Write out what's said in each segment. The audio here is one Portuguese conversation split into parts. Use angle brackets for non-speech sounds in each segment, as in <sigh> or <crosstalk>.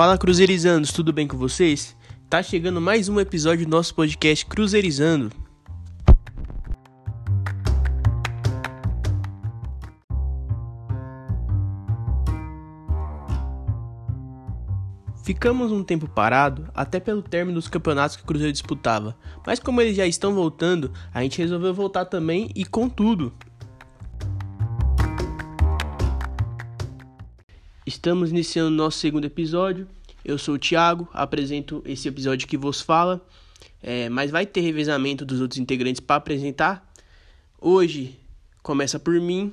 Fala Cruzeirizanos, tudo bem com vocês? Tá chegando mais um episódio do nosso podcast Cruzeirizando. Ficamos um tempo parado, até pelo término dos campeonatos que o Cruzeiro disputava, mas como eles já estão voltando, a gente resolveu voltar também e com tudo. Estamos iniciando nosso segundo episódio. Eu sou o Thiago, apresento esse episódio que vos fala, é, mas vai ter revezamento dos outros integrantes para apresentar. Hoje começa por mim,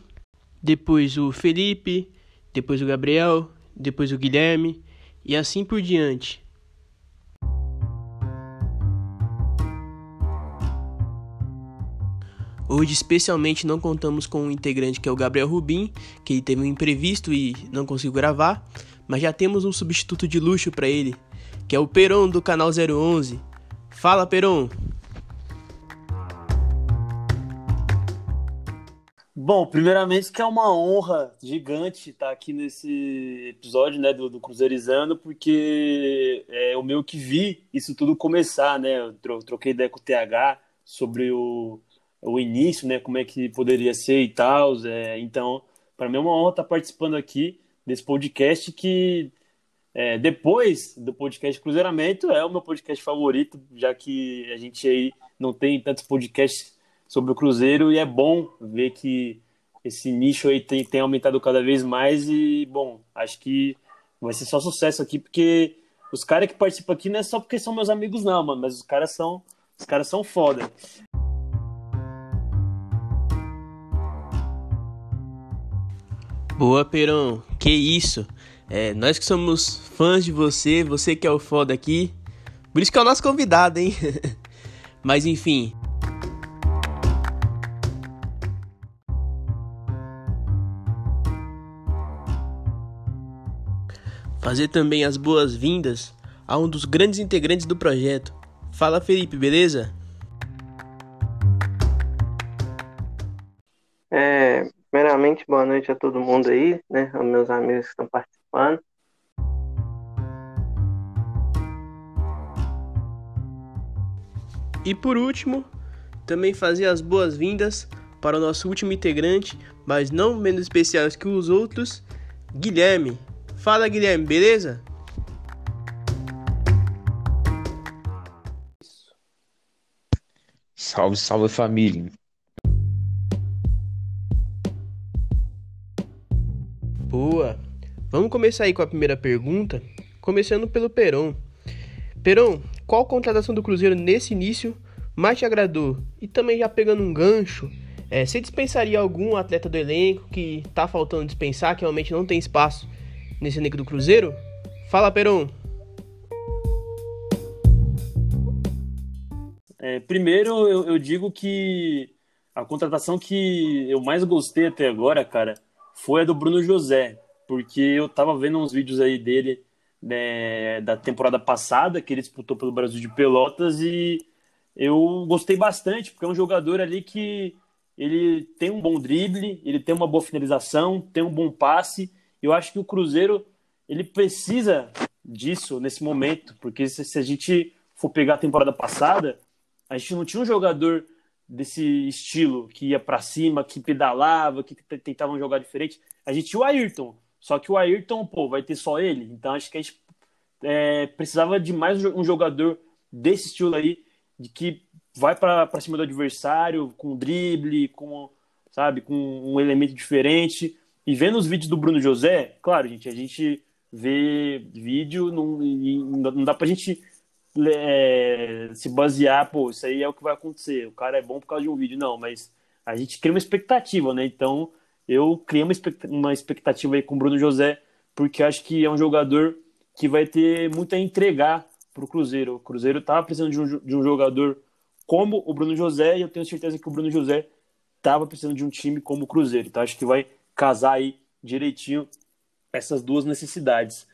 depois o Felipe, depois o Gabriel, depois o Guilherme e assim por diante. Hoje, especialmente, não contamos com um integrante que é o Gabriel Rubim, que teve um imprevisto e não conseguiu gravar, mas já temos um substituto de luxo para ele, que é o Peron do canal 011. Fala, Peron! Bom, primeiramente que é uma honra gigante estar aqui nesse episódio né, do, do Cruzeirizando, porque é o meu que vi isso tudo começar, né? Eu troquei ideia com o TH sobre o, o início, né? Como é que poderia ser e tal. É, então, para mim é uma honra estar participando aqui desse podcast que é, depois do podcast Cruzeiramento é o meu podcast favorito, já que a gente aí não tem tantos podcasts sobre o Cruzeiro e é bom ver que esse nicho aí tem, tem aumentado cada vez mais e, bom, acho que vai ser só sucesso aqui, porque os caras que participam aqui não é só porque são meus amigos não, mano, mas os caras são, os caras são foda. Boa, Perão. Que isso? É, nós que somos fãs de você, você que é o foda aqui. Por isso que é o nosso convidado, hein? <laughs> Mas enfim. Fazer também as boas-vindas a um dos grandes integrantes do projeto. Fala, Felipe, beleza? Boa noite a todo mundo aí, né? Aos meus amigos que estão participando. E por último, também fazer as boas-vindas para o nosso último integrante, mas não menos especial que os outros, Guilherme. Fala, Guilherme, beleza? Salve, salve família. Boa. Vamos começar aí com a primeira pergunta, começando pelo Peron. Peron, qual contratação do Cruzeiro nesse início mais te agradou? E também já pegando um gancho, é, você dispensaria algum atleta do elenco que tá faltando dispensar, que realmente não tem espaço nesse elenco do Cruzeiro? Fala, Peron. É, primeiro, eu, eu digo que a contratação que eu mais gostei até agora, cara, foi a do Bruno José, porque eu tava vendo uns vídeos aí dele né, da temporada passada, que ele disputou pelo Brasil de Pelotas, e eu gostei bastante, porque é um jogador ali que ele tem um bom drible, ele tem uma boa finalização, tem um bom passe. Eu acho que o Cruzeiro ele precisa disso nesse momento, porque se, se a gente for pegar a temporada passada, a gente não tinha um jogador desse estilo que ia para cima, que pedalava, que tentavam jogar diferente. A gente tinha o Ayrton, só que o Ayrton, pô, vai ter só ele. Então acho que a gente é, precisava de mais um jogador desse estilo aí, de que vai para cima do adversário com drible, com sabe, com um elemento diferente. E vendo os vídeos do Bruno José, claro, gente, a gente vê vídeo, não, não dá pra gente é, se basear, pô, isso aí é o que vai acontecer, o cara é bom por causa de um vídeo. Não, mas a gente cria uma expectativa, né? Então, eu criei uma, uma expectativa aí com o Bruno José, porque acho que é um jogador que vai ter muito a entregar para o Cruzeiro. O Cruzeiro estava precisando de um, de um jogador como o Bruno José, e eu tenho certeza que o Bruno José estava precisando de um time como o Cruzeiro. Então, acho que vai casar aí direitinho essas duas necessidades.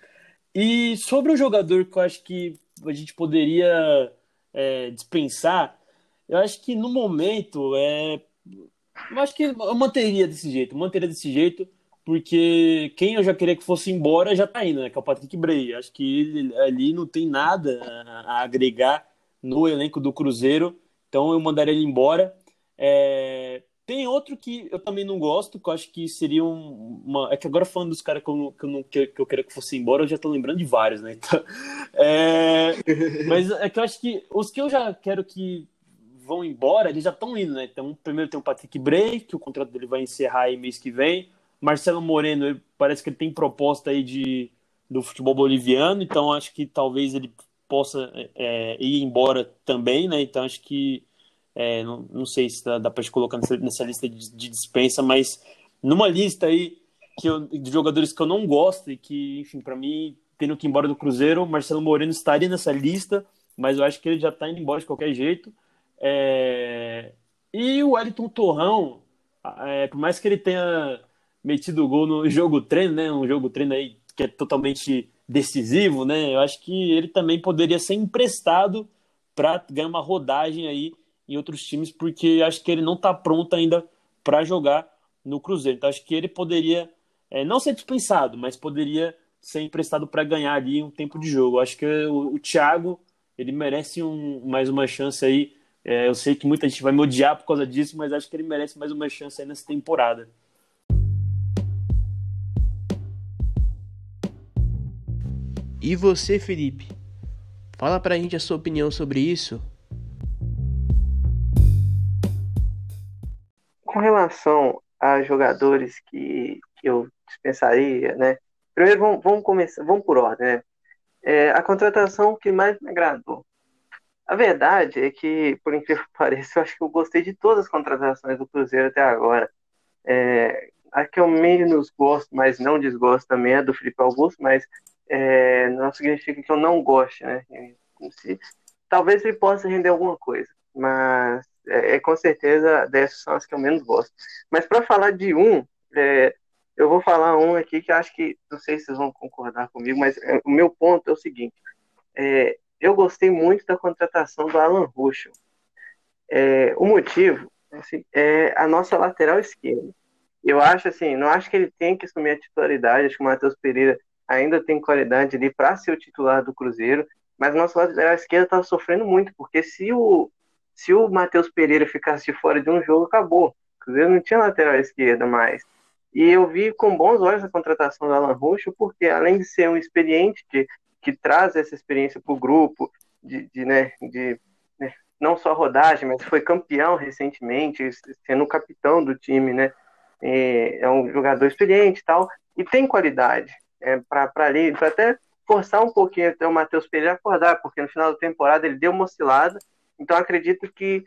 E sobre um jogador que eu acho que a gente poderia é, dispensar, eu acho que no momento é, eu acho que eu manteria desse jeito, manteria desse jeito, porque quem eu já queria que fosse embora já tá indo, né? Que é o Patrick Bray. Acho que ele ali não tem nada a, agregar no elenco do Cruzeiro, então eu mandaria ele embora. É... Tem outro que eu também não gosto, que eu acho que seria uma. É que agora falando dos caras que eu, que, eu não, que, eu queria que fosse embora, eu já tô lembrando de vários, né? Então, <laughs> é... Mas é que eu acho que os que eu já quero que vão embora, eles já estão indo, né? Então, primeiro tem o Patrick Bray, que o contrato dele vai encerrar aí mês que vem. Marcelo Moreno, parece que ele tem proposta aí de, do futebol boliviano, então acho que talvez ele possa é, ir embora também, né? Então acho que é, não, não, sei se dá, dá para colocar nessa, nessa lista de, de, dispensa, mas numa lista aí que eu, de jogadores que eu não gosto e que, enfim, para mim, tendo que ir embora do Cruzeiro, Marcelo Moreno estaria nessa lista, mas eu acho que ele já está indo embora de qualquer jeito. É... E o Wellington Torrão, é, por mais que ele tenha metido gol no jogo treino, né? Um jogo treino aí que é totalmente decisivo, né? Eu acho que ele também poderia ser emprestado para ganhar uma rodagem aí em outros times, porque acho que ele não está pronto ainda para jogar no Cruzeiro. Então acho que ele poderia é, não ser dispensado, mas poderia ser emprestado para ganhar ali um tempo de jogo. Acho que o, o Thiago ele merece um, mais uma chance aí. É, eu sei que muita gente vai me odiar por causa disso, mas acho que ele merece mais uma chance aí nessa temporada. E você, Felipe? Fala pra gente a sua opinião sobre isso. Com relação a jogadores que, que eu dispensaria, né? Primeiro vamos, vamos começar, vamos por ordem, né? É, a contratação que mais me agradou. A verdade é que, por incrível que <laughs> pareça, eu acho que eu gostei de todas as contratações do Cruzeiro até agora. É, a que eu menos gosto, mas não desgosto também é do Felipe Augusto, mas é, não significa que eu não goste, né? Se, talvez ele possa render alguma coisa, mas é, é, com certeza dessas são as que eu menos gosto. Mas para falar de um, é, eu vou falar um aqui que acho que, não sei se vocês vão concordar comigo, mas é, o meu ponto é o seguinte: é, eu gostei muito da contratação do Alan Ruschel. É, o motivo assim, é a nossa lateral esquerda. Eu acho assim, não acho que ele tem que assumir a titularidade, acho que o Matheus Pereira ainda tem qualidade ali para ser o titular do Cruzeiro, mas nosso lateral esquerdo estava sofrendo muito, porque se o, se o Matheus Pereira ficasse de fora de um jogo, acabou. Cruzeiro não tinha lateral esquerda mais. E eu vi com bons olhos a contratação do Alan Roxo, porque além de ser um experiente que, que traz essa experiência para o grupo, de, de, né, de né, não só rodagem, mas foi campeão recentemente, sendo capitão do time, né? É um jogador experiente e tal, e tem qualidade é, para ali, para até forçar um pouquinho até o Matheus Pereira acordar, porque no final da temporada ele deu uma oscilada. Então acredito que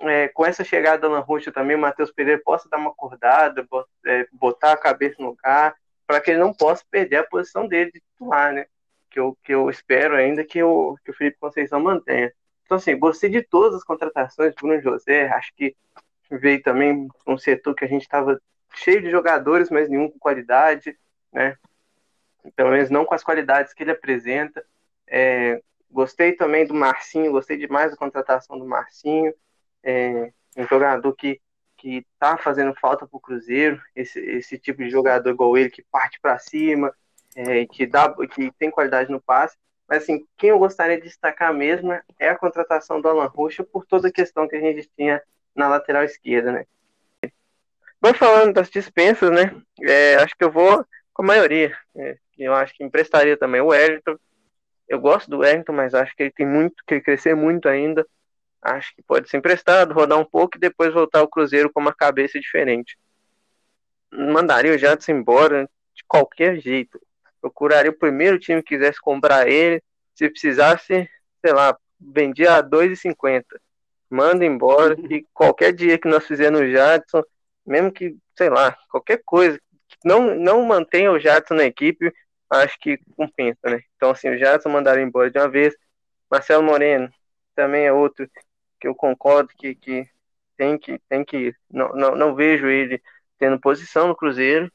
é, com essa chegada da Alan Rocha também, o Matheus Pereira possa dar uma acordada, é, botar a cabeça no lugar, para que ele não possa perder a posição dele de titular, né? Que eu, que eu espero ainda que o, que o Felipe Conceição mantenha. Então, assim, gostei de todas as contratações Bruno José, acho que veio também um setor que a gente estava cheio de jogadores, mas nenhum com qualidade, né? pelo menos não com as qualidades que ele apresenta. É, gostei também do Marcinho, gostei demais da contratação do Marcinho, é, um jogador que que está fazendo falta para o Cruzeiro, esse, esse tipo de jogador igual ele que parte para cima, é, que dá, que tem qualidade no passe. Mas assim, quem eu gostaria de destacar mesmo é a contratação do Alan Rocha por toda a questão que a gente tinha na lateral esquerda, né? Vou falando das dispensas, né? É, acho que eu vou com a maioria. É, eu acho que emprestaria também o Wellington. Eu gosto do Wellington, mas acho que ele tem muito que crescer muito ainda. Acho que pode ser emprestado, rodar um pouco e depois voltar ao Cruzeiro com uma cabeça diferente. Mandaria o Jadson embora de qualquer jeito. Procuraria o primeiro time que quisesse comprar ele. Se precisasse, sei lá, vendia a 2,50. Manda embora. <laughs> E qualquer dia que nós fizermos o Jadson, mesmo que, sei lá, qualquer coisa, não, não mantenha o Jadson na equipe, acho que compensa, né? Então, assim, o Jadson mandaram embora de uma vez. Marcelo Moreno também é outro que eu concordo que, que tem que tem que não, não, não vejo ele tendo posição no Cruzeiro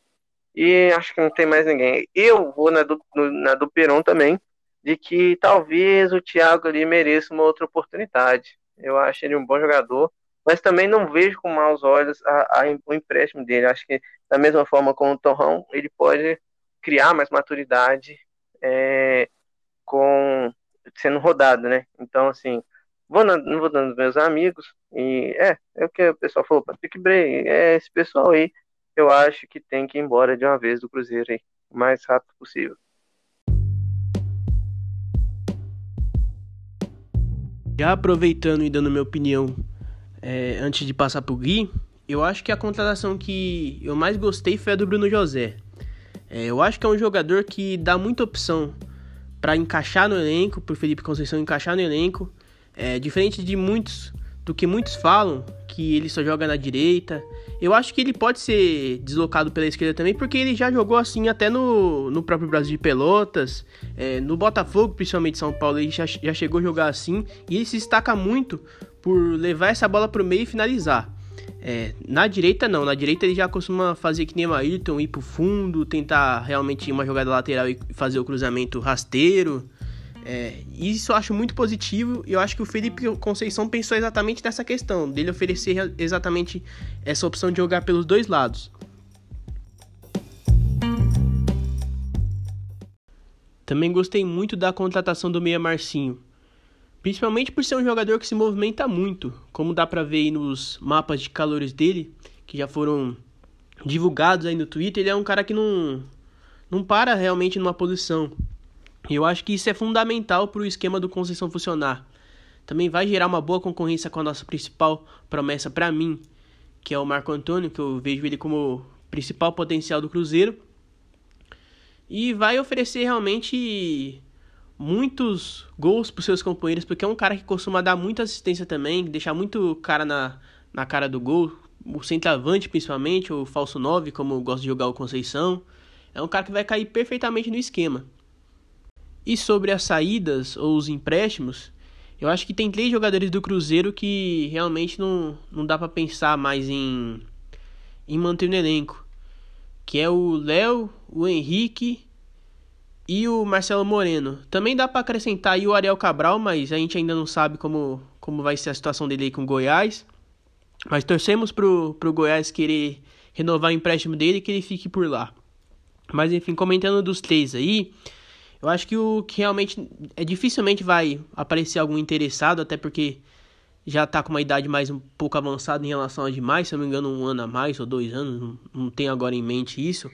e acho que não tem mais ninguém. Eu vou na do, na do Peron também, de que talvez o Thiago ali mereça uma outra oportunidade. Eu acho ele um bom jogador, mas também não vejo com maus olhos a, a, o empréstimo dele. Acho que, da mesma forma como o Torrão, ele pode criar mais maturidade é, com sendo rodado, né? Então, assim, vou na, não vou dando meus amigos, e é, é o que o pessoal falou, Patrick Bray, é esse pessoal aí, eu acho que tem que ir embora de uma vez do Cruzeiro aí, o mais rápido possível. Já aproveitando e dando minha opinião é, antes de passar pro Gui, eu acho que a contratação que eu mais gostei foi a do Bruno José. É, eu acho que é um jogador que dá muita opção para encaixar no elenco, pro Felipe Conceição encaixar no elenco. É, diferente de muitos, do que muitos falam, que ele só joga na direita. Eu acho que ele pode ser deslocado pela esquerda também, porque ele já jogou assim até no, no próprio Brasil de Pelotas, é, no Botafogo, principalmente São Paulo, ele já, já chegou a jogar assim. E ele se destaca muito por levar essa bola para o meio e finalizar. É, na direita não, na direita ele já costuma fazer que nem o Ayrton, ir pro fundo, tentar realmente uma jogada lateral e fazer o cruzamento rasteiro. É, isso eu acho muito positivo e eu acho que o Felipe Conceição pensou exatamente nessa questão, dele oferecer exatamente essa opção de jogar pelos dois lados. Também gostei muito da contratação do Meia Marcinho, principalmente por ser um jogador que se movimenta muito, como dá pra ver aí nos mapas de calores dele, que já foram divulgados aí no Twitter, ele é um cara que não, não para realmente numa posição. E eu acho que isso é fundamental para o esquema do Conceição funcionar. Também vai gerar uma boa concorrência com a nossa principal promessa para mim, que é o Marco Antônio, que eu vejo ele como principal potencial do Cruzeiro. E vai oferecer realmente muitos gols para seus companheiros, porque é um cara que costuma dar muita assistência também, deixar muito cara na, na cara do gol, o centroavante principalmente, o falso 9, como gosta de jogar o Conceição. É um cara que vai cair perfeitamente no esquema. E sobre as saídas ou os empréstimos, eu acho que tem três jogadores do Cruzeiro que realmente não, não dá para pensar mais em, em manter no elenco. Que é o Léo, o Henrique e o Marcelo Moreno. Também dá para acrescentar aí o Ariel Cabral, mas a gente ainda não sabe como, como vai ser a situação dele aí com o Goiás. Mas torcemos pro, pro Goiás querer renovar o empréstimo dele e que ele fique por lá. Mas enfim, comentando dos três aí, eu acho que o que realmente é dificilmente vai aparecer algum interessado, até porque já tá com uma idade mais um pouco avançada em relação a demais, se eu não me engano, um ano a mais ou dois anos, não, não tenho agora em mente isso.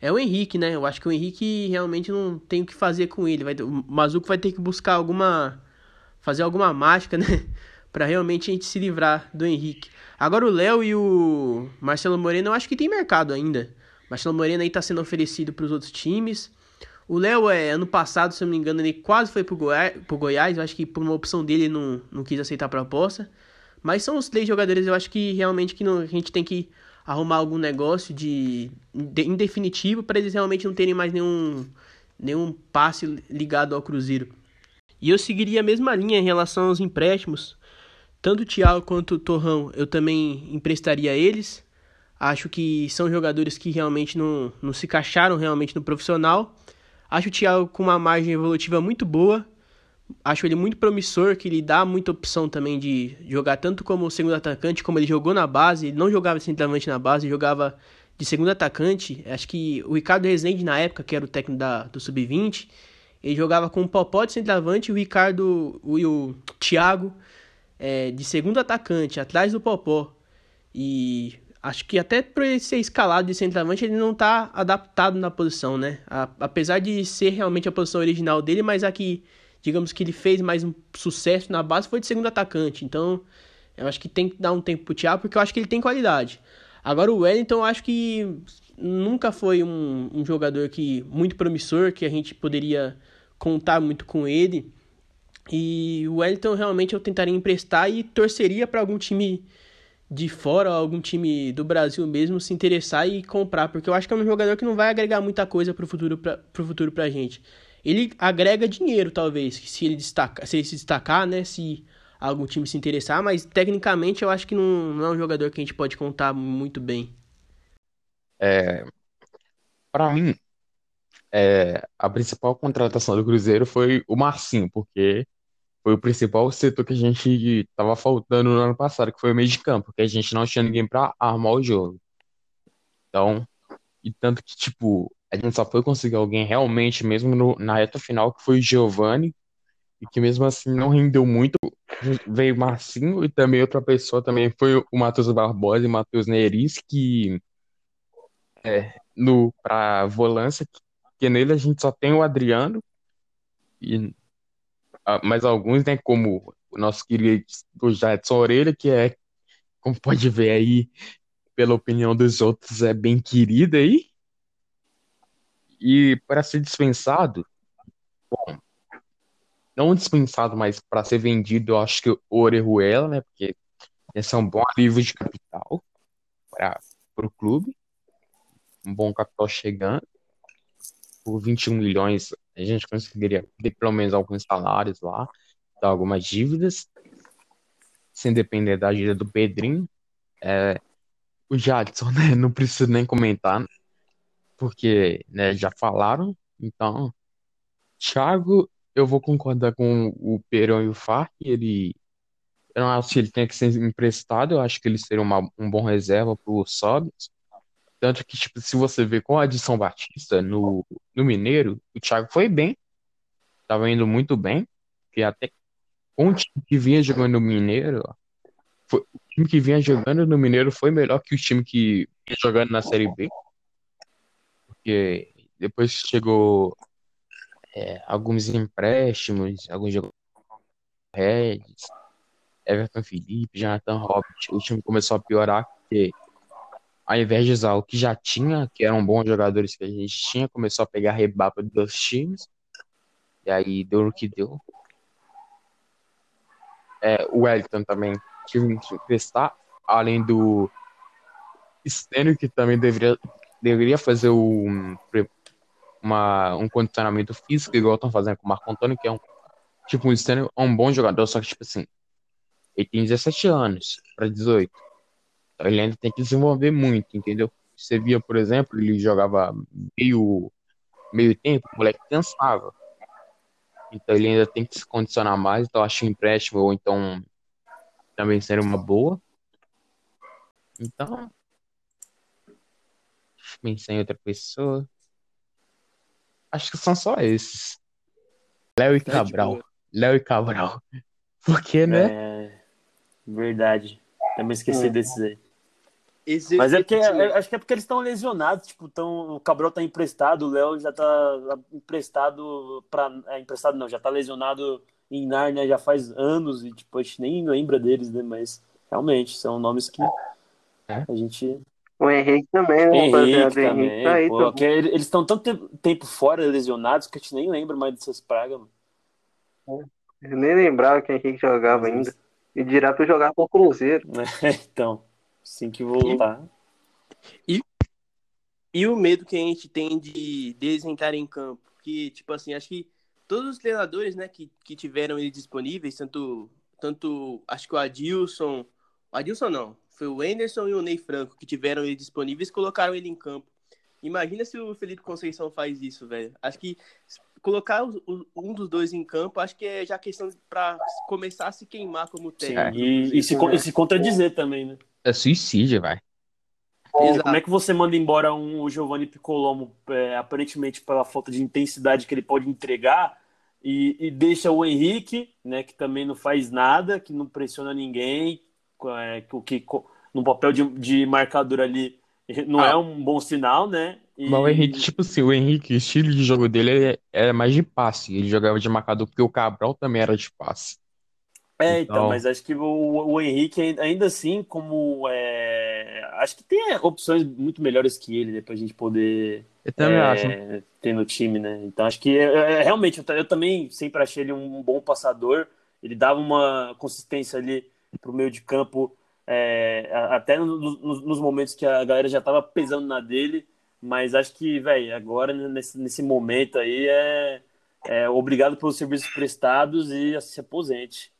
É o Henrique, né? Eu acho que o Henrique realmente não tem o que fazer com ele. Vai, o Mazuco vai ter que buscar alguma. fazer alguma mágica, <laughs> né? para realmente a gente se livrar do Henrique. Agora o Léo e o Marcelo Moreno, eu acho que tem mercado ainda. Marcelo Moreno aí tá sendo oferecido para os outros times. O Léo, é, ano passado, se eu não me engano, ele quase foi pro, Goi pro Goiás. Eu acho que por uma opção dele ele não, não quis aceitar a proposta. Mas são os três jogadores, eu acho que realmente que não, a gente tem que arrumar algum negócio de, de em definitivo para eles realmente não terem mais nenhum, nenhum passe ligado ao Cruzeiro. E eu seguiria a mesma linha em relação aos empréstimos. Tanto o Thiago quanto o Torrão eu também emprestaria a eles. Acho que são jogadores que realmente não, não se encaixaram realmente no profissional. Acho o Thiago com uma margem evolutiva muito boa. Acho ele muito promissor, que ele dá muita opção também de jogar tanto como segundo atacante, como ele jogou na base. Ele não jogava centralmente na base, jogava de segundo atacante. Acho que o Ricardo Rezende, na época, que era o técnico da, do Sub-20, ele jogava com o Popó de centroavante e o Ricardo o, e o Thiago é, de segundo atacante, atrás do Popó. E acho que até por ele ser escalado de centroavante, ele não está adaptado na posição, né? A, apesar de ser realmente a posição original dele, mas aqui, digamos que ele fez mais um sucesso na base foi de segundo atacante. Então, eu acho que tem que dar um tempo pro Thiago, porque eu acho que ele tem qualidade. Agora o Wellington, eu acho que nunca foi um, um jogador que muito promissor, que a gente poderia contar muito com ele. E o Wellington realmente eu tentaria emprestar e torceria para algum time de fora, algum time do Brasil mesmo, se interessar e comprar, porque eu acho que é um jogador que não vai agregar muita coisa pro futuro pra, pro futuro pra gente. Ele agrega dinheiro, talvez, se ele destaca, se ele se destacar, né, se algum time se interessar, mas tecnicamente eu acho que não, não é um jogador que a gente pode contar muito bem. É, para mim, é, a principal contratação do Cruzeiro foi o Marcinho, porque foi o principal setor que a gente tava faltando no ano passado, que foi o meio de campo, que a gente não tinha ninguém para armar o jogo. Então, e tanto que, tipo, a gente só foi conseguir alguém realmente mesmo no, na reta final, que foi o Giovanni, e que mesmo assim não rendeu muito. Veio Marcinho e também outra pessoa também foi o Matheus Barbosa e o Matheus Neris, que é, no para volância, que, que nele a gente só tem o Adriano e mais alguns, né, como o nosso querido Jadson Orelha, que é, como pode ver aí, pela opinião dos outros, é bem querido aí. E para ser dispensado, bom, não dispensado, mas para ser vendido, eu acho que o Orejuela, né? Porque esse é um bom alívio de capital para o clube. Um bom capital chegando. Por 21 milhões, a gente conseguiria ter pelo menos alguns salários lá, dar algumas dívidas, sem depender da ajuda do Pedrinho. É, o Jadson, <laughs> né? Não preciso nem comentar, porque né, já falaram. Então, Thiago eu vou concordar com o Perão e o Farc. Ele, eu não acho que ele tenha que ser emprestado. Eu acho que ele seria uma, um bom reserva para o Sobis. Tanto que, tipo, se você ver com a adição Batista no, no Mineiro, o Thiago foi bem. Tava indo muito bem. Que até com o time que vinha jogando no Mineiro, foi, o time que vinha jogando no Mineiro foi melhor que o time que vinha jogando na Série B. Porque depois chegou é, alguns empréstimos, alguns jogadores, Everton Felipe, Jonathan Hobbit, o time começou a piorar porque ao invés de usar o que já tinha, que eram bons jogadores que a gente tinha, começou a pegar rebapa dos times. E aí deu o que deu. É, o Wellington também tive que emprestar, além do Stênio, que também deveria, deveria fazer o uma, um condicionamento físico, igual estão fazendo com o Marco Antônio, que é um tipo um é um bom jogador, só que, tipo assim, ele tem 17 anos para 18. Então ele ainda tem que desenvolver muito, entendeu? Você via, por exemplo, ele jogava meio, meio tempo, o moleque cansava. Então ele ainda tem que se condicionar mais, então acho um empréstimo ou então também seria uma boa. Então, pensar em outra pessoa. Acho que são só esses. Léo e Cabral. Léo e Cabral. <laughs> Por quê, né? É... Verdade. Também esqueci é. desses aí. Esse Mas é porque acho que é porque eles estão lesionados, tipo, tão, o Cabral tá emprestado, o Léo já tá emprestado para é, emprestado não, já tá lesionado em Narnia já faz anos e tipo, a gente nem lembra deles, né, mas realmente são nomes que é. a gente o Henrique também, né? Henrique também. Henrique tá aí, pô, que eles estão tanto tempo fora, lesionados, que a gente nem lembra mais dessas pragas, mano. Eu nem lembrava que o Henrique jogava ainda. E dirá pra jogar com o Cruzeiro. <laughs> É, então, assim que voltar. E, e o medo que a gente tem de deles entrarem em campo? Que, tipo assim, acho que todos os treinadores, né, que, que tiveram eles disponíveis, tanto, tanto acho que o Adilson, o Adilson não, foi o Anderson e o Ney Franco que tiveram ele disponíveis e colocaram ele em campo. Imagina se o Felipe Conceição faz isso, velho. Acho que colocar um dos dois em campo, acho que é já questão para começar a se queimar como técnico. E, e, se, e se contradizer também, né? É suicídio, vai. Como é que você manda embora um, o Giovanni Piccolomo, é, aparentemente pela falta de intensidade que ele pode entregar, e, e, deixa o Henrique, né, que também não faz nada, que não pressiona ninguém, é, o que no papel de, de marcador ali não ah. é um bom sinal, né? E... Mas o Henrique, tipo assim, o Henrique, o estilo de jogo dele é, é mais de passe. Ele jogava de marcador porque o Cabral também era de passe. É, então, então mas acho que o, o Henrique, ainda assim, como. É, acho que tem opções muito melhores que ele, né, pra gente poder eu também é, acho. ter no time, né? Então acho que é, é realmente, eu, eu, também sempre achei ele um bom passador. Ele dava uma consistência ali para o meio de campo, é, até no, no, nos momentos que a galera já estava pesando na dele. Mas acho que, velho, agora nesse, nesse momento aí é, é obrigado pelos serviços prestados e se aposente.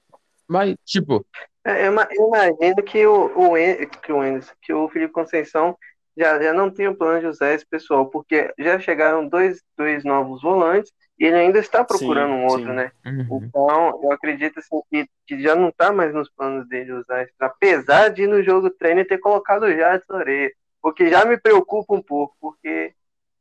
Mas, tipo. É, eu, imagino que o, o, que o, que o Felipe Conceição já, já não tem o plano de usar esse pessoal, porque já chegaram dois, dois novos volantes e ele ainda está procurando Sim, um outro, sim. né? Uhum. Então, eu acredito assim, que, que já não tá mais nos planos dele usar isso. Apesar de no jogo treino ter colocado o Jadson Orelha. O que já me preocupa um pouco, porque,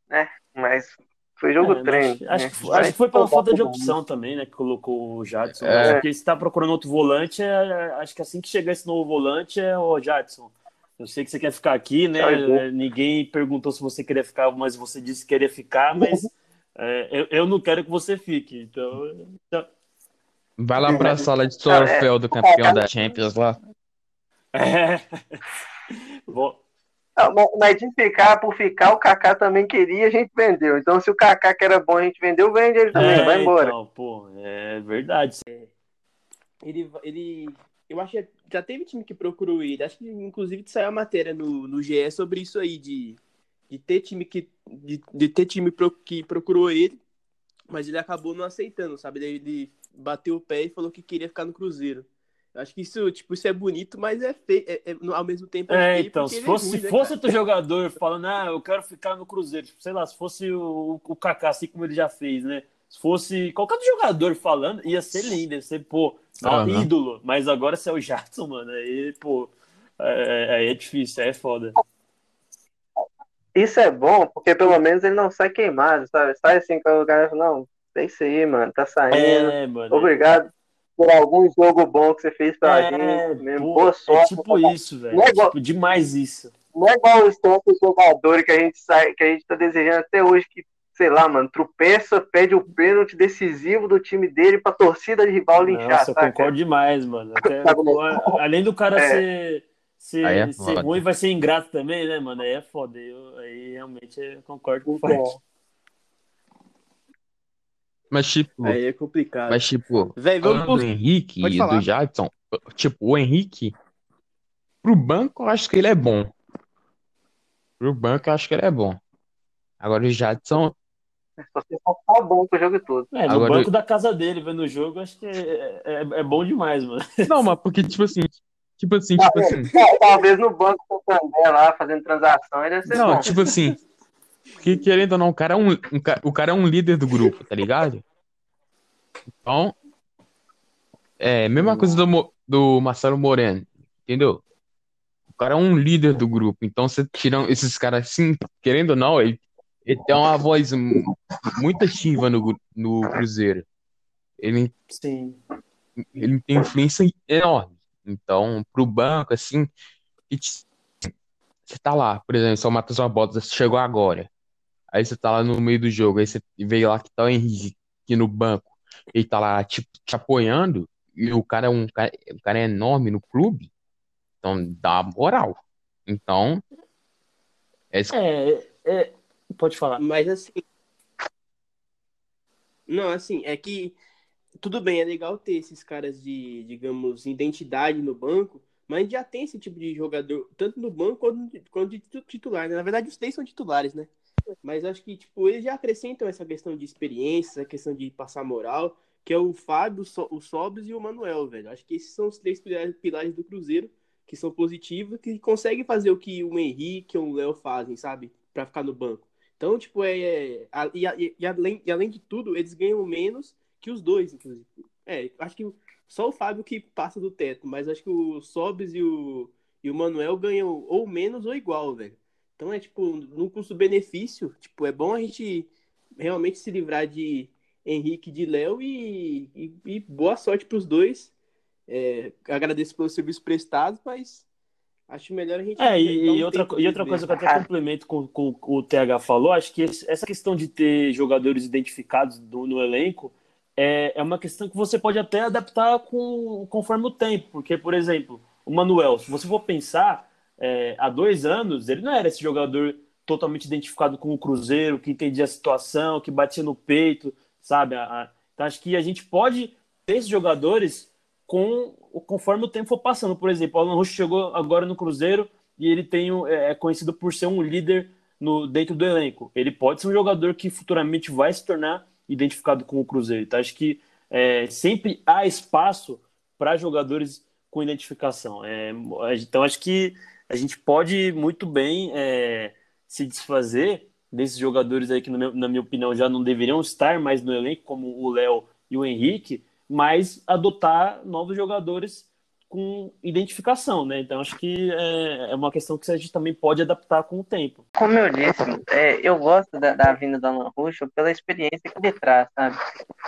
né? Mas foi jogo É, treino. acho, né? que, acho que foi pela falta de opção também, né? Que colocou o Jadson. É. Porque se tá procurando outro volante, é- é- acho que assim que chegar esse novo volante é o Jadson. Eu sei que você quer ficar aqui, né? É, Ninguém perguntou se você queria ficar, mas você disse que queria ficar, mas <laughs> é, eu, eu não quero que você fique. Então, então- Vai lá pra sala de é- troféu do campeão da Champions lá. é. <laughs> Bom, Não, mas- mas de ficar por ficar, o Kaká também queria, a gente vendeu. Então, se o Kaká que era bom, a gente vendeu, vende ele também, é, vai embora. então, pô, é verdade. Ele, ele. Eu acho que já teve time que procurou ele. Acho que inclusive saiu a matéria no, no GE sobre isso aí, de, de ter time que. De, de ter time pro- que procurou ele, mas ele acabou não aceitando, sabe? Daí Ele bateu o pé e falou que queria ficar no Cruzeiro. Eu acho que isso, tipo, isso é bonito, mas é feio. É, é- no- ao mesmo tempo é, É, feio então, porque se ele fosse, é ruim, se né, fosse outro jogador falando, ah, eu quero ficar no Cruzeiro, tipo, sei lá, se fosse o, o Kaká, assim como ele já fez, né? Se fosse qualquer outro jogador falando, ia ser lindo, ia ser, pô, ó, Aham. ídolo. Mas agora se é o Jadson, mano, aí, pô, é, aí é difícil, aí é foda. Isso é bom, porque pelo menos ele não sai queimado, sabe? Sai assim com o cara não, é isso aí, mano, tá saindo. É, mano. Obrigado por algum jogo bom que você fez pra É, gente. Mesmo. pô, Boa é sorte. tipo isso, velho. É Tipo, demais isso. Não é igual os tantos jogadores que a gente sai, que a gente tá desejando até hoje que, sei lá, mano, tropeça, pede o pênalti decisivo do time dele pra torcida de rival linchar, Nossa, eu concordo demais, mano. <laughs> Até- né? além do cara É. ser, ser, Aí é ser foda. ruim, vai ser ingrato também, né, mano? Aí é foda. Eu, aí realmente eu concordo com o Fred. Mas, tipo, Aí é complicado. mas, tipo, Véi, vamos. do Henrique Pode e falar. do Jadson, tipo, o Henrique, pro banco eu acho que ele é bom. Pro banco eu acho que ele é bom. Agora o Jadson, Se você for tá bom pro jogo todo. É, no Agora- banco da casa dele, vendo o jogo, acho que é, é, é bom demais, mano. não, <laughs> mas porque, tipo assim, tipo assim, tipo assim, Tal- Talvez no banco com o Candé lá, fazendo transação, ele ia ser não, bom. tipo assim, porque querendo ou não, o cara é um, um o cara é um líder do grupo, tá ligado? Então, é, mesma coisa do, do Marcelo Moreno, entendeu? O cara é um líder do grupo, então você tira esses caras assim, querendo ou não, ele, ele tem uma voz mu- muito ativa no, no Cruzeiro. Ele, Sim. ele tem influência enorme. Então, pro banco, assim, te- você tá lá, por exemplo, só o Matheus Barbosa chegou agora. Aí você tá lá no meio do jogo, aí você veio lá que tá o Henrique no banco, ele tá lá tipo, te apoiando, e o cara é um cara, o cara é enorme no clube, então dá moral. Então, é isso É, é, pode falar. Mas assim. Não, assim, é que tudo bem, é legal ter esses caras de, digamos, identidade no banco, mas já tem esse tipo de jogador, tanto no banco quanto, quanto de titu- titular, né? Na verdade, os três são titulares, né? Mas acho que, tipo, eles já acrescentam essa questão de experiência, essa questão de passar moral, que é o Fábio, o So- o Sobres e o Manuel, velho. Acho que esses são os três pilares, do Cruzeiro, que são positivos, que conseguem fazer o que o Henrique ou o Léo fazem, sabe? Pra ficar no banco. Então, tipo, é. é- a- e, a- e além, e além de tudo, eles ganham menos que os dois, inclusive. É, acho que só o Fábio que passa do teto, mas acho que o Sobres e o, e o Manuel ganham ou menos ou igual, velho. Então é tipo, no custo-benefício, tipo, é bom a gente realmente se livrar de Henrique e de Léo e, e, e boa sorte pros dois. É, agradeço pelos serviços prestados, mas acho melhor a gente. É, e, um e outra, e outra coisa que eu até complemento com, com, com o TH falou, acho que esse- essa questão de ter jogadores identificados do- no elenco é, é uma questão que você pode até adaptar com, conforme o tempo. Porque, por exemplo, o Manuel, se você for pensar, é, há dois anos, ele não era esse jogador totalmente identificado com o Cruzeiro, que entendia a situação, que batia no peito, sabe? Então, acho que a gente pode ter esses jogadores com, conforme o tempo for passando. Por exemplo, o Alan Rush chegou agora no Cruzeiro e ele tem, é é conhecido por ser um líder no, dentro do elenco. Ele pode ser um jogador que futuramente vai se tornar identificado com o Cruzeiro. Então, acho que é, sempre há espaço para jogadores com identificação. É, então, acho que a gente pode muito bem é, se desfazer desses jogadores aí que, na minha opinião, já não deveriam estar mais no elenco, como o Léo e o Henrique, mas adotar novos jogadores com identificação, né? Então acho que é, é, uma questão que a gente também pode adaptar com o tempo. Como eu disse, é, eu gosto da, da vinda do Alan Ruschel pela experiência que ele traz, sabe?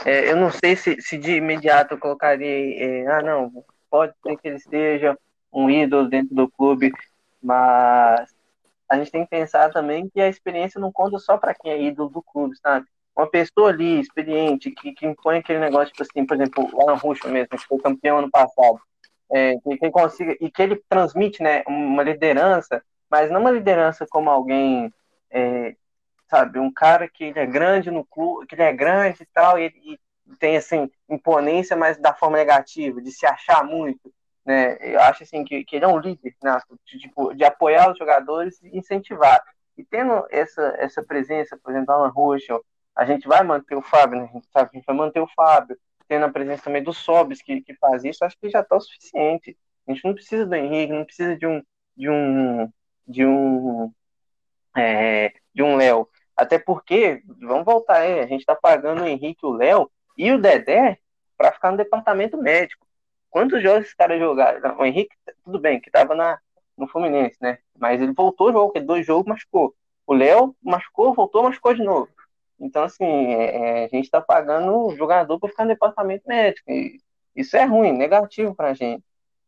É, eu não sei se, se de imediato eu colocaria, é, ah não, pode ser que ele seja um ídolo dentro do clube, mas a gente tem que pensar também que a experiência não conta só para quem é ídolo do clube, sabe? Uma pessoa ali, experiente, que, que impõe aquele negócio, tipo assim, por exemplo, o Alan Ruschel mesmo, que foi campeão ano passado, é, que, que consiga, e que ele transmite né, uma liderança, mas não uma liderança como alguém, é, sabe, um cara que ele é grande no clube, que ele é grande e tal, e, e tem assim imponência, mas da forma negativa, de se achar muito, né? Eu acho assim que, que ele é um líder, né? de, tipo, de apoiar os jogadores e incentivar. E tendo essa essa presença, por exemplo, Alan Ruschel, a gente vai manter o Fábio, né? A gente sabe que a gente vai manter o Fábio, tendo a presença também do Sobis, que, que faz isso, acho que já está o suficiente. A gente não precisa do Henrique, não precisa de um de um de um é, de um Léo. Até porque, vamos voltar aí, a gente está pagando o Henrique, o Léo e o Dedé para ficar no departamento médico. Quantos jogos esse cara jogaram? O Henrique, tudo bem, que estava na no Fluminense, né? Mas ele voltou, jogou dois jogos, machucou. O Léo machucou, voltou, machucou de novo. Então, assim, é, é a gente está pagando o jogador para ficar no departamento médico. Isso é ruim, negativo para a gente.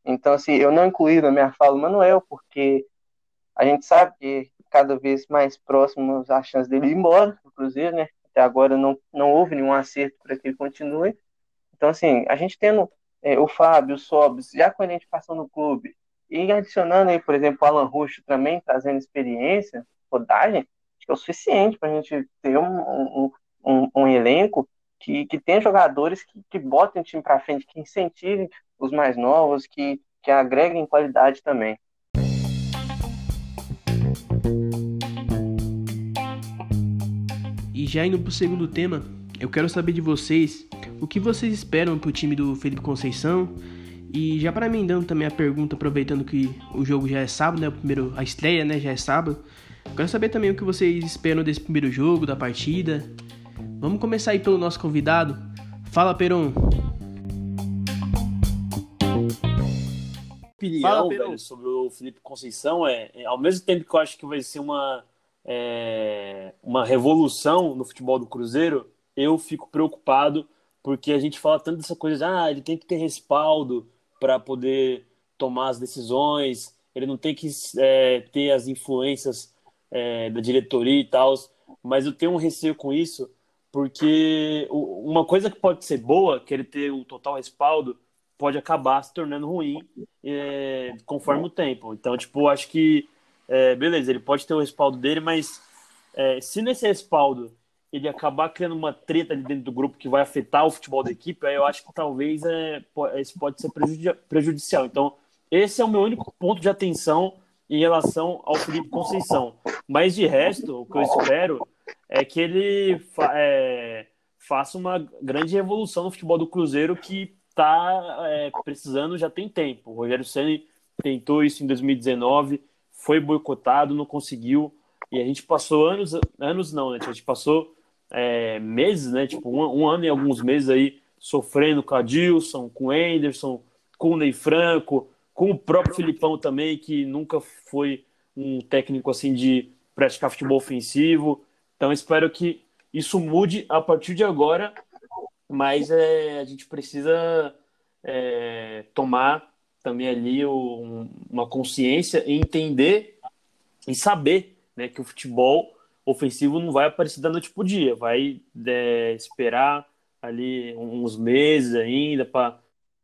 Então, assim, eu não incluí na minha fala o Manuel, porque a gente sabe que cada vez mais próximos a chance dele ir embora Cruzeiro, né? Até agora não, não houve nenhum acerto para que ele continue. Então, assim, a gente tendo é, o Fábio, o Sobis, já com a identificação no clube, e adicionando aí, por exemplo, o Alan Ruxo também, trazendo experiência, rodagem, é o suficiente para a gente ter um, um, um, um, elenco que, que tenha jogadores que, que botem o time para frente, que incentivem os mais novos, que, que agreguem qualidade também. E já indo para o segundo tema, eu quero saber de vocês o que vocês esperam para o time do Felipe Conceição. E já para mim dando também a pergunta, aproveitando que o jogo já é sábado, né? O primeiro, a estreia, né? Já é sábado. Quero saber também o que vocês esperam desse primeiro jogo, da partida. Vamos começar aí pelo nosso convidado. Fala, Peron. Opinião, Fala, velho, sobre o Felipe Conceição é, é, ao mesmo tempo que eu acho que vai ser uma é, uma revolução no futebol do Cruzeiro, eu fico preocupado porque a gente fala tanto dessa coisa, de, ah, ele tem que ter respaldo para poder tomar as decisões, ele não tem que é, ter as influências é, da diretoria e tal, mas eu tenho um receio com isso, porque uma coisa que pode ser boa, que ele ter o total respaldo, pode acabar se tornando ruim é, conforme o tempo. Então, tipo, acho que, é, beleza, ele pode ter o respaldo dele, mas é, se nesse respaldo ele acabar criando uma treta ali dentro do grupo que vai afetar o futebol da equipe, aí eu acho que talvez é, esse pode ser prejudicial. Então, esse é o meu único ponto de atenção em relação ao Felipe Conceição. Mas de resto, o que eu espero é que ele fa é, faça uma grande revolução no futebol do Cruzeiro que está é, precisando já tem tempo. O Rogério Ceni tentou isso em 2019, foi boicotado, não conseguiu. E a gente passou anos, anos não, né? A gente passou é, meses, né? Tipo, um, um, ano e alguns meses aí sofrendo com a Dilson, com o Anderson, com o Ney Franco, com o próprio Filipão também, que nunca foi um técnico assim de praticar futebol ofensivo. Então espero que isso mude a partir de agora, mas é, a gente precisa é, tomar também ali o, uma consciência e entender e saber né, que o futebol ofensivo não vai aparecer da noite para dia, vai é, esperar ali uns meses ainda para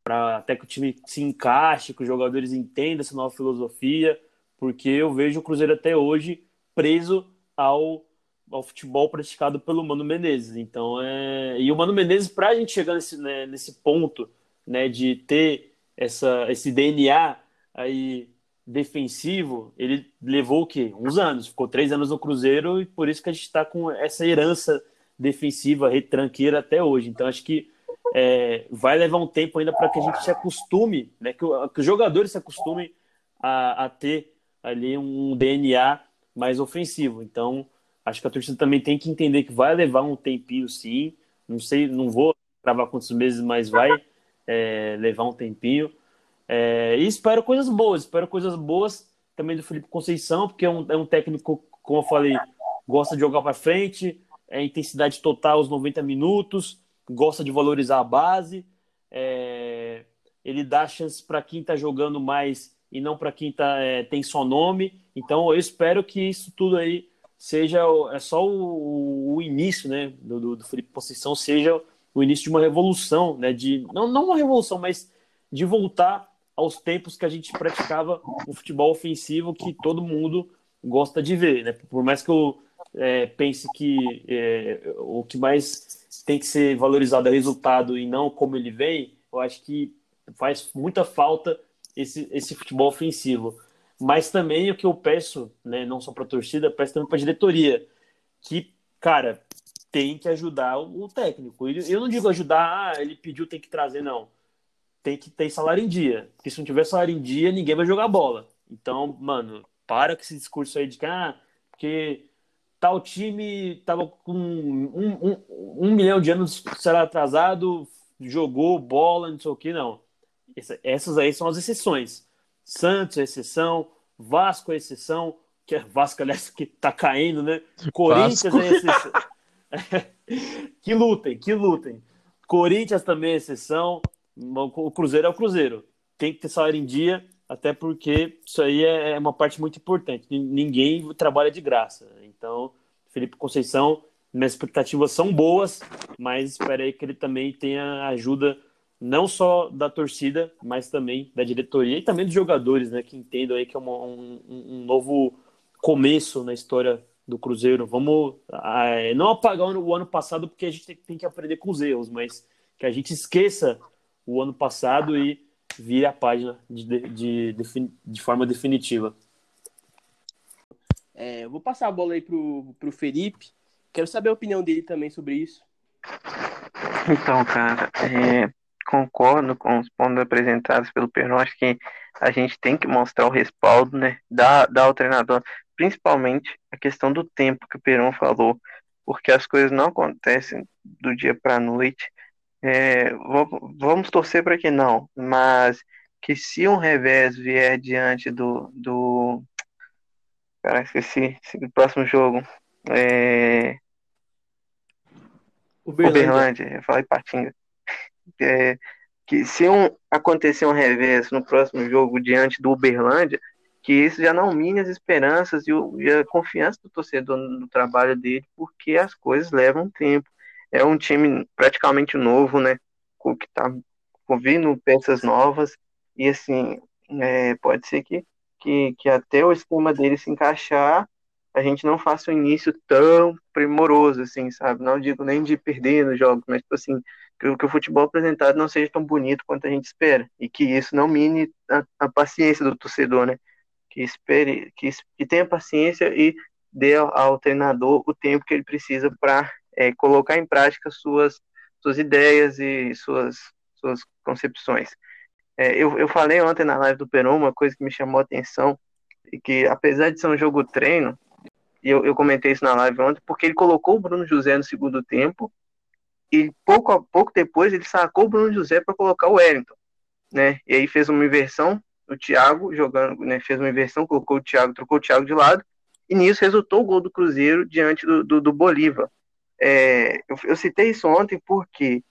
para até que o time se encaixe, que os jogadores entendam essa nova filosofia, porque eu vejo o Cruzeiro até hoje preso ao, ao futebol praticado pelo Mano Menezes. Então, é... e o Mano Menezes, para a gente chegar nesse, né, nesse ponto né, de ter essa, esse DNA aí defensivo, ele levou o quê? Uns anos. Ficou três anos no Cruzeiro e por isso que a gente está com essa herança defensiva retranqueira até hoje. Então, acho que é, vai levar um tempo ainda para que a gente se acostume, né, que, que os jogadores se acostumem a, a, ter ali um DNA mais ofensivo. Então, Acho que a torcida também tem que entender que vai levar um tempinho, sim. Não sei, não vou travar quantos meses, mas vai é, levar um tempinho. É, e espero coisas boas, espero coisas boas também do Felipe Conceição, porque é um, é um técnico, como eu falei, gosta de jogar para frente, é intensidade total aos 90 minutos, gosta de valorizar a base, é, ele dá chance para quem está jogando mais e não para quem tá, é, tem só nome. Então eu espero que isso tudo aí seja é só o, o início, né, do, do Felipe Conceição seja o início de uma revolução, né, de não, não uma revolução, mas de voltar aos tempos que a gente praticava um futebol ofensivo que todo mundo gosta de ver, né? Por mais que eu é, pense que é, o que mais tem que ser valorizado é o resultado e não como ele vem, eu acho que faz muita falta esse, esse futebol ofensivo. Mas também o que eu peço, né, não só para a torcida, peço também para a diretoria, que, cara, tem que ajudar o, técnico. Eu não digo ajudar, ah, ele pediu, tem que trazer, não. Tem que ter salário em dia. Porque se não tiver salário em dia, ninguém vai jogar bola. Então, mano, para com esse discurso aí de que, ah, porque tal time tava com um, um, um milhão de anos será atrasado, jogou bola, não sei o que, não. Essas aí são as exceções. Santos exceção, Vasco exceção, que é Vasco, aliás, que tá caindo, né? Corinthians Vasco. é exceção. <laughs> que lutem, que lutem. Corinthians também é exceção. O Cruzeiro é o Cruzeiro. Tem que ter salário em dia, até porque isso aí é, é uma parte muito importante. Ninguém trabalha de graça. Então, Felipe Conceição, minhas expectativas são boas, mas espero aí que ele também tenha ajuda não só da torcida, mas também da diretoria e também dos jogadores, né, que entendam aí que é um, um, novo começo na história do Cruzeiro. Vamos é, não apagar o ano passado porque a gente tem que aprender com os erros, mas que a gente esqueça o ano passado e vire a página de, de, de, de forma definitiva. É, vou passar a bola aí pro, pro Felipe. Quero saber a opinião dele também sobre isso. Então, cara, é, concordo com os pontos apresentados pelo Perno. Acho que a gente tem que mostrar o respaldo, né, da, da ao treinador, principalmente a questão do tempo que o Perão falou, porque as coisas não acontecem do dia para a noite. É, vamos torcer para que não, mas que se um revés vier diante do. do cara, esqueci, o próximo jogo. É, Uberlândia. Uberlândia, eu falei Patinga é, que se um, acontecer um revés no próximo jogo diante do Uberlândia, que isso já não mine as esperanças e, o, e, a confiança do torcedor no trabalho dele, porque as coisas levam tempo. É um time praticamente novo, né? Que está vindo peças novas, e assim, é, pode ser que, que, que até o esquema dele se encaixar, a gente não faça um início tão primoroso, assim, sabe? Não digo nem de perder nos jogos, mas, tipo assim, que, que, o futebol apresentado não seja tão bonito quanto a gente espera e que isso não mine a, a paciência do torcedor, né? Que espere, que, que tenha paciência e dê ao, ao treinador o tempo que ele precisa para é, colocar em prática suas suas ideias e suas suas concepções. É, eu, eu falei ontem na live do Peron uma coisa que me chamou a atenção e que apesar de ser um jogo treino, e eu, eu comentei isso na live ontem, porque ele colocou o Bruno José no segundo tempo e pouco a pouco depois ele sacou o Bruno José para colocar o Wellington, né? E aí fez uma inversão, o Thiago jogando, né? Fez uma inversão, colocou o Thiago, trocou o Thiago de lado, e nisso resultou o gol do Cruzeiro diante do, do, do Bolívar. É, eu, eu citei isso ontem porque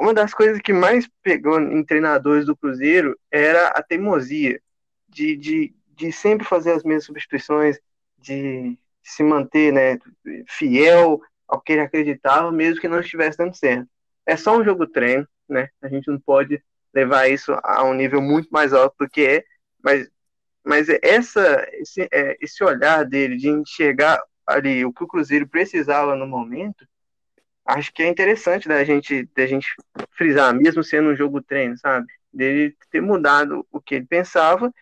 uma das coisas que mais pegou em treinadores do Cruzeiro era a teimosia de, de, de sempre fazer as mesmas substituições, de se manter né, fiel ao que ele acreditava, mesmo que não estivesse dando certo. É só um jogo treino, né? A gente não pode levar isso a um nível muito mais alto do que é, mas, mas essa, esse, é, esse olhar dele de enxergar ali o que o Cruzeiro precisava no momento, acho que é interessante da gente, da gente frisar, mesmo sendo um jogo treino, sabe? Dele ter mudado o que ele pensava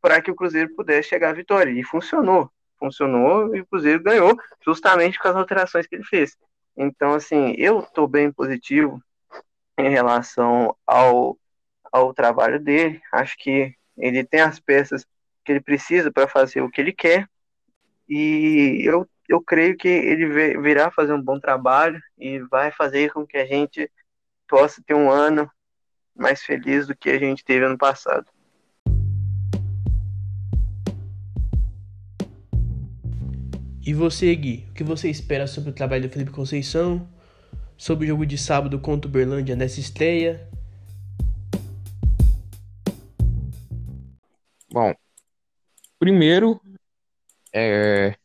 para que o Cruzeiro pudesse chegar à vitória. E funcionou funcionou e o Cruzeiro ganhou justamente com as alterações que ele fez. Então, assim, eu estou bem positivo em relação ao, ao trabalho dele. Acho que ele tem as peças que ele precisa para fazer o que ele quer. E eu, eu creio que ele virá fazer um bom trabalho e vai fazer com que a gente possa ter um ano mais feliz do que a gente teve ano passado. E você, Gui, o que você espera sobre o trabalho do Felipe Conceição? Sobre o jogo de sábado contra o Berlândia nessa estreia? Bom, primeiro, é,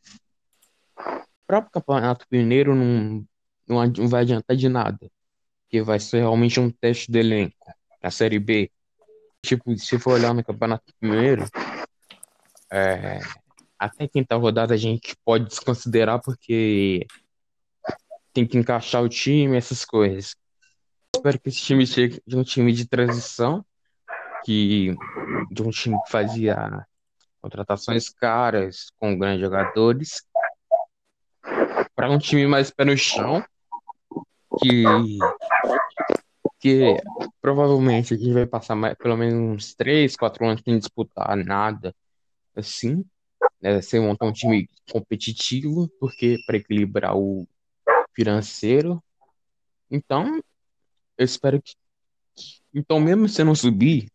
próprio Campeonato Mineiro não, não vai adiantar de nada, porque vai ser realmente um teste de elenco. A Série B, tipo, se for olhar no Campeonato Mineiro, é, até quinta rodada a gente pode desconsiderar porque tem que encaixar o time, essas coisas. Espero que esse time chegue de um time de transição, que de um time que fazia contratações caras com grandes jogadores, para um time mais pé no chão, que que provavelmente a gente vai passar mais, pelo menos uns 3, 4 anos sem disputar nada assim né, montar um time competitivo, porque para equilibrar o financeiro. Então, eu espero que. Então, mesmo se eu não subir,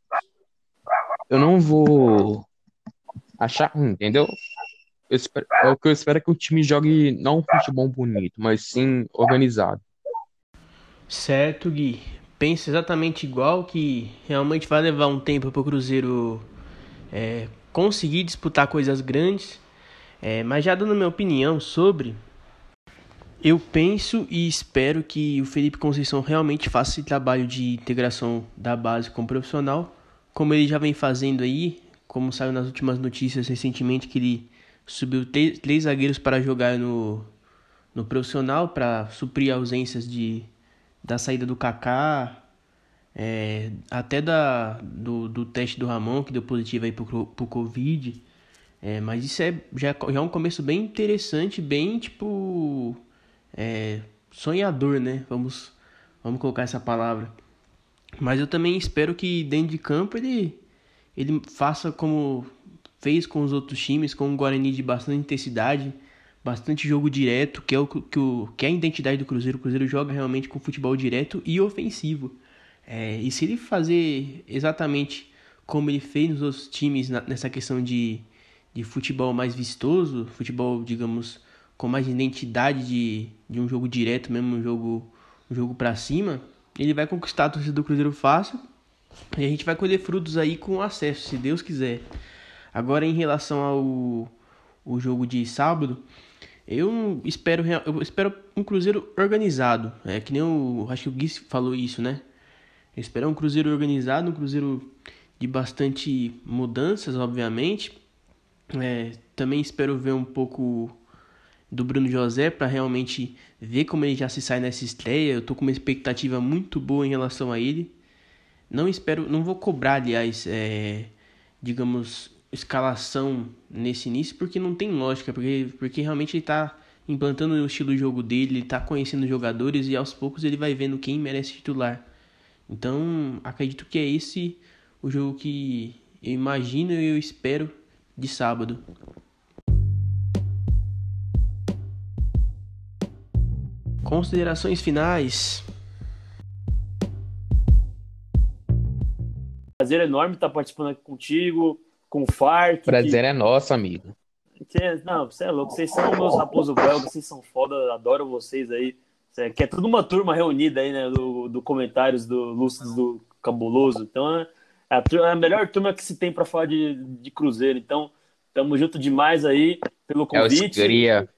eu não vou achar entendeu? Espero, é o que eu espero é que o time jogue não um futebol bonito, mas sim organizado. Certo, Gui. Penso exatamente igual que realmente vai levar um tempo para o Cruzeiro é, conseguir disputar coisas grandes. É, mas já dando minha opinião sobre, eu penso e espero que o Felipe Conceição realmente faça esse trabalho de integração da base com o profissional, como ele já vem fazendo aí, como saiu nas últimas notícias recentemente que ele subiu três, zagueiros para jogar no, no profissional para suprir ausências de da saída do Kaká, é, até da, do, do teste do Ramon, que deu positivo aí pro, pro Covid. É, mas isso é já, já é um começo bem interessante, bem tipo. É, sonhador, né? Vamos, vamos colocar essa palavra. Mas eu também espero que dentro de campo ele, ele faça como fez com os outros times, com o Guarani de bastante intensidade, bastante jogo direto, que é o que, o, que é a identidade do Cruzeiro. O Cruzeiro joga realmente com futebol direto e ofensivo. É, e se ele fazer exatamente como ele fez nos outros times na, nessa questão de, de futebol mais vistoso, futebol, digamos, com mais identidade de, de um jogo direto mesmo, um jogo, um jogo para cima, ele vai conquistar a torcida do Cruzeiro fácil e a gente vai colher frutos aí com acesso, se Deus quiser. Agora, em relação ao o jogo de sábado, eu espero, eu espero um Cruzeiro organizado. É que nem o. Acho que o Gui falou isso, né? Esperar um Cruzeiro organizado, um Cruzeiro de bastante mudanças, obviamente. É, também espero ver um pouco do Bruno José para realmente ver como ele já se sai nessa estreia. Eu tô com uma expectativa muito boa em relação a ele. Não espero, não vou cobrar, aliás, é, digamos, escalação nesse início, porque não tem lógica, porque, porque realmente ele está implantando o estilo de jogo dele, ele está conhecendo os jogadores e aos poucos ele vai vendo quem merece titular. Então, acredito que é esse o jogo que eu imagino e eu espero de sábado. Considerações finais. Prazer enorme estar participando aqui contigo, com o Farc. Prazer que... é nosso, amigo. Não, você é louco, vocês são meus raposo belga, vocês são foda, adoro vocês aí. Que é toda uma turma reunida aí, né? Do, do comentários do Lúcido do Cabuloso. Então é a, é a melhor turma que se tem para falar de, de Cruzeiro. Então, tamo junto demais aí pelo convite. É os cria.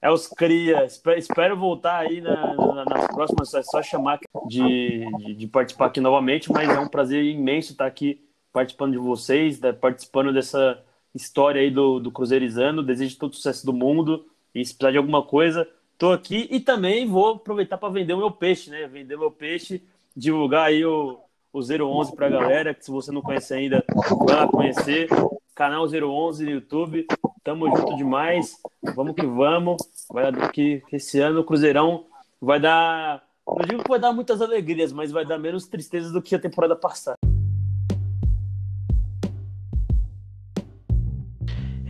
É os cria. Espero, espero voltar aí na, na, nas próximas. É só chamar de, de, de, participar aqui novamente, mas é um prazer imenso estar aqui participando de vocês, né, participando dessa história aí do, do Cruzeirizando. Desejo todo o sucesso do mundo. E se precisar de alguma coisa, Tô aqui e também vou aproveitar para vender o meu peixe, né? Vender meu peixe, divulgar aí o, o 011 para a galera, que se você não conhece ainda, vai lá conhecer. Canal 011 no YouTube. Tamo junto demais. Vamos que vamos. Vai que, que esse ano o Cruzeirão vai dar. Não digo que vai dar muitas alegrias, mas vai dar menos tristezas do que a temporada passada.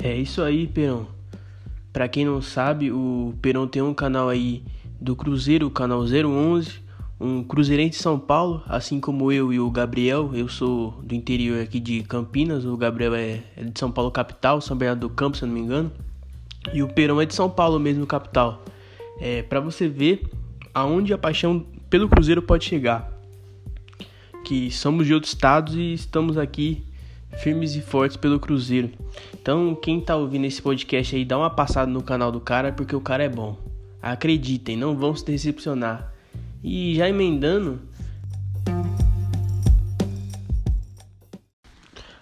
É isso aí, Perão. Para quem não sabe, o Perão tem um canal aí do Cruzeiro, o canal 011, um cruzeirense de São Paulo, assim como eu e o Gabriel. Eu sou do interior aqui de Campinas, o Gabriel é, é de São Paulo capital, São Bernardo do Campo, se eu não me engano. E o Perão é de São Paulo mesmo, capital. É, para você ver aonde a paixão pelo Cruzeiro pode chegar. Que somos de outros estados e estamos aqui firmes e fortes pelo Cruzeiro. Então, quem tá ouvindo esse podcast aí, dá uma passada no canal do cara, porque o cara é bom. Acreditem, não vão se decepcionar. E já emendando,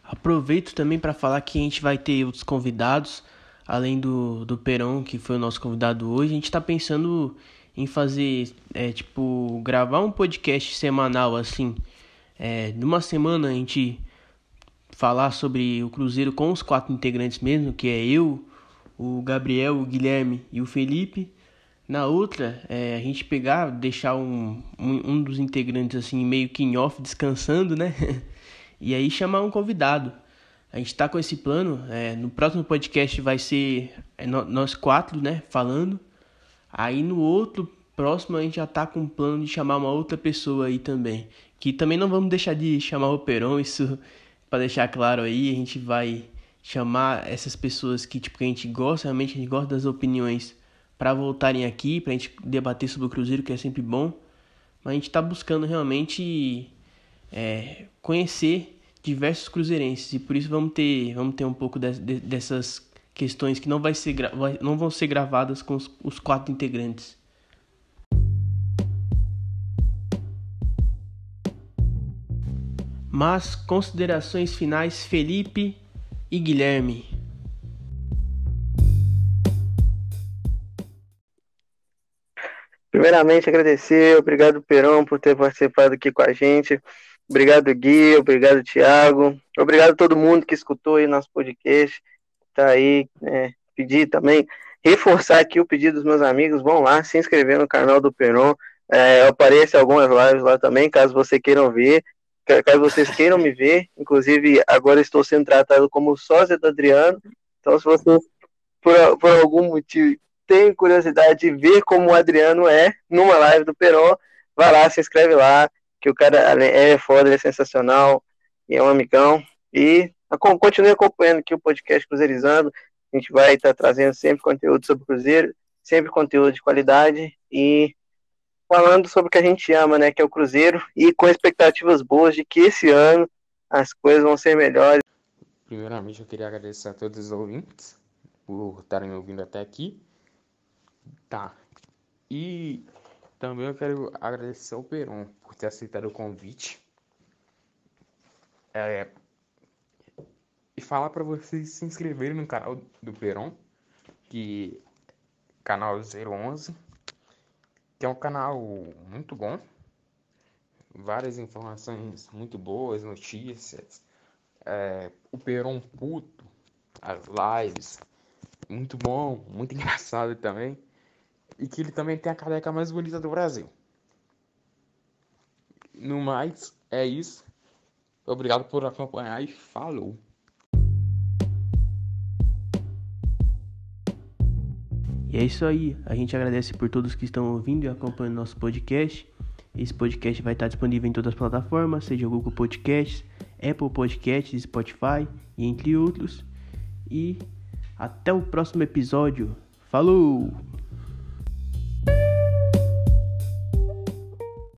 aproveito também para falar que a gente vai ter outros convidados, além do, do Perão, que foi o nosso convidado hoje. A gente está pensando em fazer, é, tipo, gravar um podcast semanal assim. É, numa semana a gente falar sobre o Cruzeiro com os quatro integrantes mesmo, que é eu, o Gabriel, o Guilherme e o Felipe. Na outra, é, a gente pegar, deixar um, um, um, dos integrantes assim meio que em off descansando, né? <laughs> e aí chamar um convidado. A gente tá com esse plano. É, no próximo podcast vai ser é, nós quatro, né? Falando. Aí no outro próximo a gente já tá com um plano de chamar uma outra pessoa aí também. Que também não vamos deixar de chamar o Peron, isso para deixar claro aí. A gente vai chamar essas pessoas que tipo que a gente gosta, realmente a gente gosta das opiniões para voltarem aqui, para a gente debater sobre o Cruzeiro, que é sempre bom. Mas a gente está buscando realmente é, conhecer diversos cruzeirenses e por isso vamos ter, vamos ter um pouco de, de, dessas questões que não, vai ser, vai, não vão ser gravadas com os, os quatro integrantes. Mas considerações finais, Felipe e Guilherme. Primeiramente, agradecer, obrigado Perão por ter participado aqui com a gente. Obrigado, Gui, obrigado, Thiago. Obrigado a todo mundo que escutou aí nosso podcast. Tá aí, é, pedir também, reforçar aqui o pedido dos meus amigos. Vão lá, se inscrever no canal do Peron. É, apareça algumas lives lá também, caso vocês queiram ver. Caso vocês queiram me ver. Inclusive, agora estou sendo tratado como sósia do Adriano. Então, se vocês, por, por algum motivo, tem curiosidade de ver como o Adriano é numa live do Peron, vai lá, se inscreve lá, que o cara é foda, ele é sensacional, e é um amigão. E continue acompanhando aqui o podcast Cruzeirizando. A gente vai estar trazendo sempre conteúdo sobre Cruzeiro, sempre conteúdo de qualidade e falando sobre o que a gente ama, né, que é o Cruzeiro, e com expectativas boas de que esse ano as coisas vão ser melhores. Primeiramente, eu queria agradecer a todos os ouvintes por estarem me ouvindo até aqui. Tá. E também eu quero agradecer ao Peron por ter aceitado o convite. É, e falar para vocês se inscreverem no canal do Peron, que canal 011, que é um canal muito bom. Várias informações muito boas, notícias. É, o Peron puto, as lives, muito bom, muito <laughs> engraçado também e que ele também tem a careca mais bonita do Brasil. No mais, é isso. Obrigado por acompanhar e falou! E é isso aí. A gente agradece por todos que estão ouvindo e acompanhando nosso podcast. Esse podcast vai estar disponível em todas as plataformas, seja Google Podcasts, Apple Podcasts, Spotify e entre outros. E até o próximo episódio. Falou!